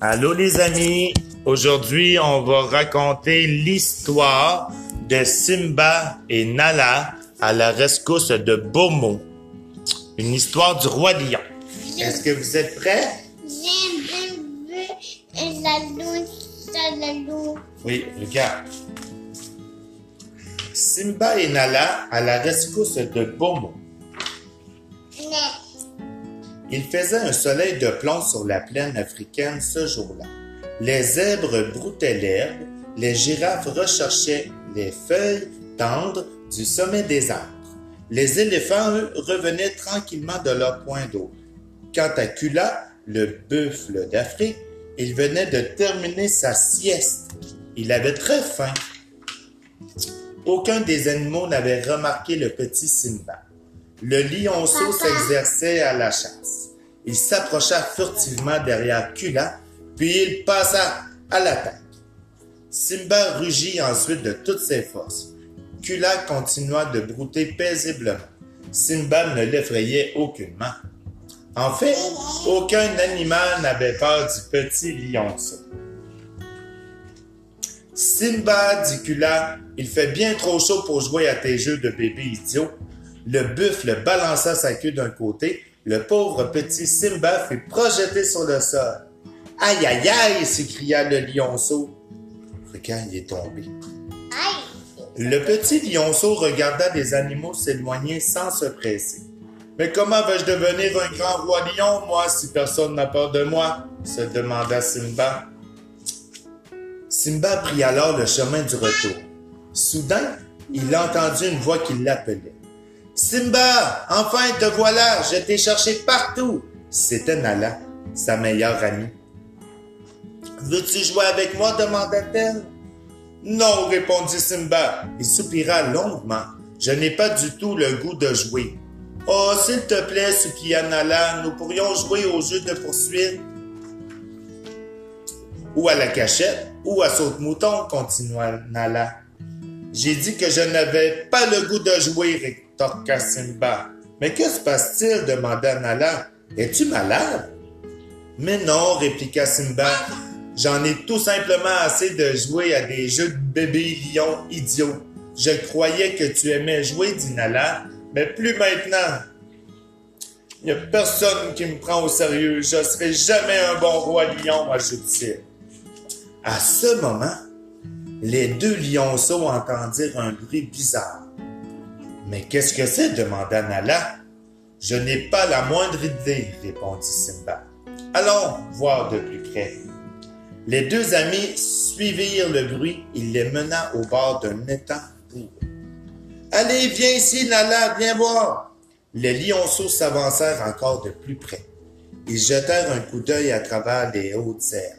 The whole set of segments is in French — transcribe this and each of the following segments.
Allô les amis, aujourd'hui on va raconter l'histoire de Simba et Nala à la rescousse de Bomo. Une histoire du roi lion. Est-ce que vous êtes prêts? Oui, regarde. Simba et Nala à la rescousse de Bomo. Il faisait un soleil de plomb sur la plaine africaine ce jour-là. Les zèbres broutaient l'herbe, les girafes recherchaient les feuilles tendres du sommet des arbres. Les éléphants, eux, revenaient tranquillement de leur point d'eau. Quant à Kula, le buffle d'Afrique, il venait de terminer sa sieste. Il avait très faim. Aucun des animaux n'avait remarqué le petit Simba. Le lionceau s'exerçait à la chasse. Il s'approcha furtivement derrière Kula, puis il passa à l'attaque. Simba rugit ensuite de toutes ses forces. Kula continua de brouter paisiblement. Simba ne l'effrayait aucunement. En fait, aucun animal n'avait peur du petit lionceau. Simba, dit Kula, il fait bien trop chaud pour jouer à tes jeux de bébé idiot. Le buffle balança sa queue d'un côté. Le pauvre petit Simba fut projeté sur le sol. Aïe, aïe, aïe, s'écria le lionceau. Regarde, il est tombé. Aïe! Le petit lionceau regarda les animaux s'éloigner sans se presser. Mais comment vais-je devenir un grand roi lion, moi, si personne n'a peur de moi? se demanda Simba. Simba prit alors le chemin du retour. Soudain, il entendit une voix qui l'appelait. Simba, enfin te voilà, je t'ai cherché partout. C'était Nala, sa meilleure amie. Veux-tu jouer avec moi? demanda-t-elle. Non, répondit Simba. Il soupira longuement. Je n'ai pas du tout le goût de jouer. Oh, s'il te plaît, supplia Nala, nous pourrions jouer au jeu de poursuite. Ou à la cachette, ou à saute-mouton, continua Nala. J'ai dit que je n'avais pas le goût de jouer, Mais que se passe-t-il? demanda Nala. Es-tu malade? Mais non, répliqua Simba. J'en ai tout simplement assez de jouer à des jeux de bébé lion idiots. Je croyais que tu aimais jouer, dit Nala, mais plus maintenant. Il n'y a personne qui me prend au sérieux. Je serai jamais un bon roi lion, ajoute-t-il. À ce moment, les deux lionceaux entendirent un bruit bizarre. Mais qu'est-ce que c'est? demanda Nala. Je n'ai pas la moindre idée, répondit Simba. Allons voir de plus près. Les deux amis suivirent le bruit. Il les mena au bord d'un étang bourré. Allez, viens ici, Nala, viens voir. Les lionceaux s'avancèrent encore de plus près. Ils jetèrent un coup d'œil à travers les hautes herbes.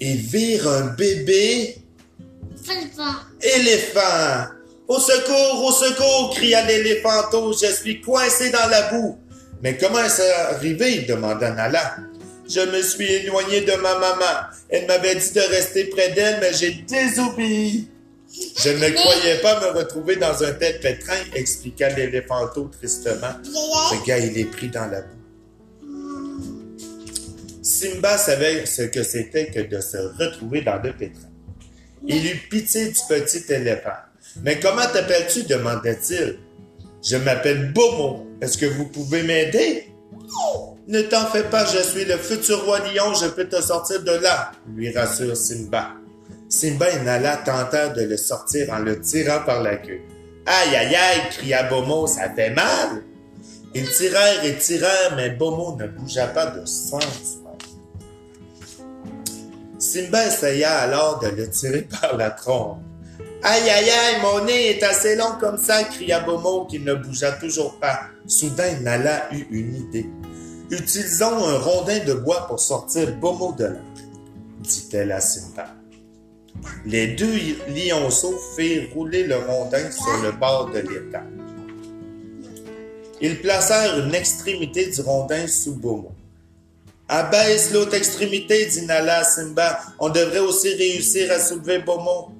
Ils virent un bébé éléphant. Au secours, au secours, cria l'éléphanto, je suis coincé dans la boue. Mais comment est-ce arrivé? demanda Nala. Je me suis éloigné de ma maman. Elle m'avait dit de rester près d'elle, mais j'ai désobéi. Je ne croyais pas me retrouver dans un tel pétrin, expliqua l'éléphanto tristement. Le gars, il est pris dans la boue. Simba savait ce que c'était que de se retrouver dans le pétrin. Il eut pitié du petit éléphant. Mais comment t'appelles-tu? demanda-t-il. Je m'appelle Bomo. Est-ce que vous pouvez m'aider? Ne t'en fais pas, je suis le futur roi lion, je peux te sortir de là, lui rassure Simba. Simba Nala tentèrent de le sortir en le tirant par la queue. Aïe, aïe, aïe, cria Bomo, ça fait mal. Ils tirèrent et tirèrent, mais Bomo ne bougea pas de centimètre. Simba essaya alors de le tirer par la trompe. Aïe, aïe, aïe, mon nez est assez long comme ça, cria Bomo qui ne bougea toujours pas. Soudain, Nala eut une idée. Utilisons un rondin de bois pour sortir Bomo de là, dit-elle à Simba. Les deux lionceaux firent rouler le rondin sur le bord de l'étang. Ils placèrent une extrémité du rondin sous Bomo. Abaisse l'autre extrémité, dit Nala à Simba. On devrait aussi réussir à soulever Bomo.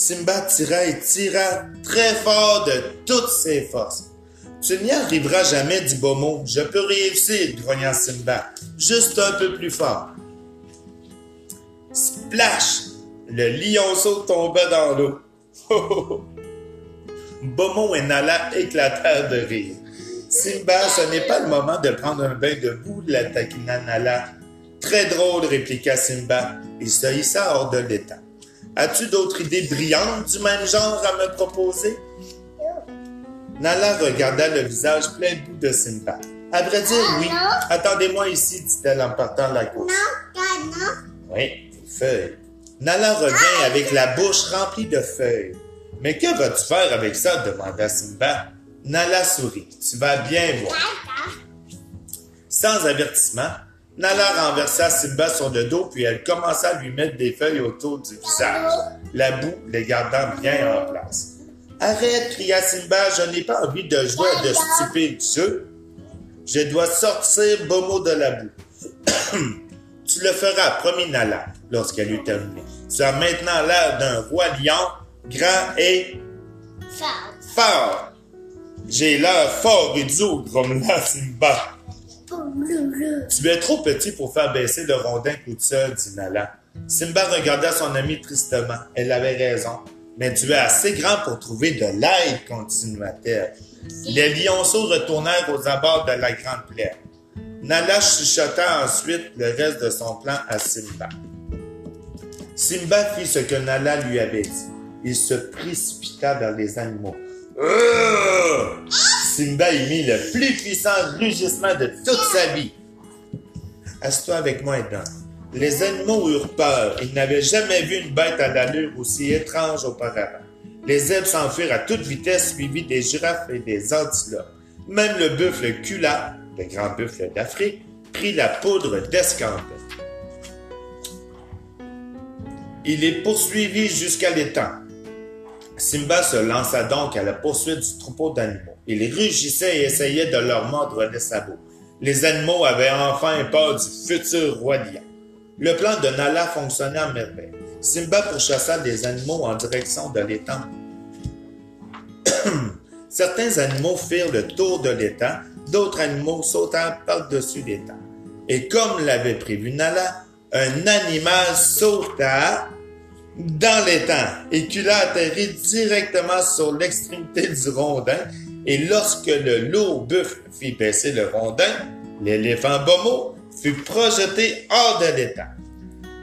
Simba tira et tira très fort de toutes ses forces. Tu n'y arriveras jamais, dit Bomo. Je peux réussir, grogna Simba. Juste un peu plus fort. Splash! Le lionceau tomba dans l'eau. Bomo et Nala éclatèrent de rire. Simba, ce n'est pas le moment de prendre un bain debout, la taquina Nala. Très drôle, répliqua Simba. Il se hissa hors de l'étang. As-tu d'autres idées brillantes du même genre à me proposer? Nala regarda le visage plein de boue de Simba. À vrai dire, oui. Attendez-moi ici, dit-elle en partant la course. Non, non. Oui, des feuilles. Nala revient avec la bouche remplie de feuilles. Mais que vas-tu faire avec ça? demanda Simba. Nala sourit. Tu vas bien voir. Sans avertissement, Nala renversa Simba sur le dos puis elle commença à lui mettre des feuilles autour du visage, la boue les gardant bien en place. Arrête, cria Simba, je n'ai pas envie de jouer à de stupides jeux. Je dois sortir Bomo de la boue. tu le feras, promis Nala, lorsqu'elle eut terminé. Tu as maintenant l'air d'un roi lion, grand et Fort. fort. J'ai l'air fort et dur, grommela Simba. Tu es trop petit pour faire baisser le rondin toute seule, dit Nala. Simba regarda son ami tristement. Elle avait raison. Mais tu es assez grand pour trouver de l'aide, continua-t-elle. Les lionceaux retournèrent aux abords de la grande plaine. Nala chuchota ensuite le reste de son plan à Simba. Simba fit ce que Nala lui avait dit. Il se précipita vers les animaux. Simba le plus puissant rugissement de toute sa vie. Assieds-toi avec moi, Edna. Les animaux eurent peur. Ils n'avaient jamais vu une bête à l'allure aussi étrange auparavant. Les zèbres s'enfuirent à toute vitesse, suivis des girafes et des antilopes. Même le buffle Kula, le grand buffle d'Afrique, prit la poudre d'escampette. Il les poursuivit jusqu'à l'étang. Simba se lança donc à la poursuite du troupeau d'animaux. Il rugissait et essayait de leur mordre les sabots. Les animaux avaient enfin peur du futur roi lion. Le plan de Nala fonctionnait à merveille. Simba pourchassa des animaux en direction de l'étang. Certains animaux firent le tour de l'étang, d'autres animaux sautèrent par-dessus l'étang. Et comme l'avait prévu Nala, un animal sauta dans l'étang et Kula atterrit directement sur l'extrémité du rondin et lorsque le lourd buffle fit baisser le rondin, l'éléphant Bomo fut projeté hors de l'étang.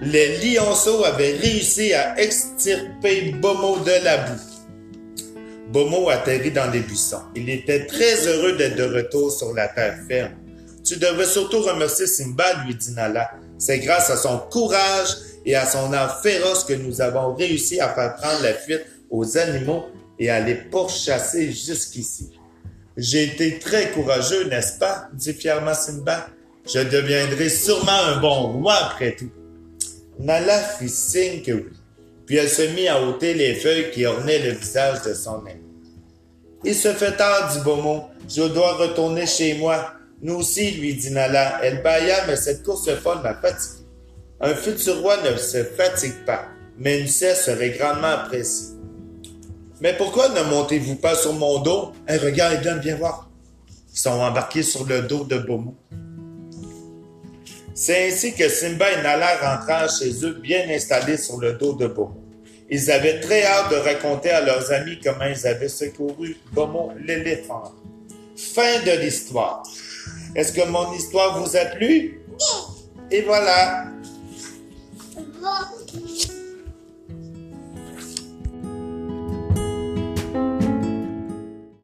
Les lionceaux avaient réussi à extirper Bomo de la boue. Bomo atterrit dans les buissons. Il était très heureux d'être de retour sur la terre ferme. Tu devrais surtout remercier Simba, lui dit Nala. C'est grâce à son courage et à son art féroce que nous avons réussi à faire prendre la fuite aux animaux et à les pourchasser jusqu'ici. J'ai été très courageux, n'est-ce pas? dit fièrement Simba. Je deviendrai sûrement un bon roi après tout. Nala fit signe que oui, puis elle se mit à ôter les feuilles qui ornaient le visage de son ami. Il se fait tard, dit Bomo. Je dois retourner chez moi. Nous aussi, lui dit Nala. Elle bâilla, mais cette course folle m'a fatigué. Un futur roi ne se fatigue pas, mais une cesse serait grandement appréciée. Mais pourquoi ne montez-vous pas sur mon dos? Hey, regarde, Eden, viens voir. Ils sont embarqués sur le dos de Bomo. C'est ainsi que Simba et Nala rentrèrent chez eux bien installés sur le dos de Bomo. Ils avaient très hâte de raconter à leurs amis comment ils avaient secouru Bomo l'éléphant. Fin de l'histoire. Est-ce que mon histoire vous a plu? Et voilà. Bon.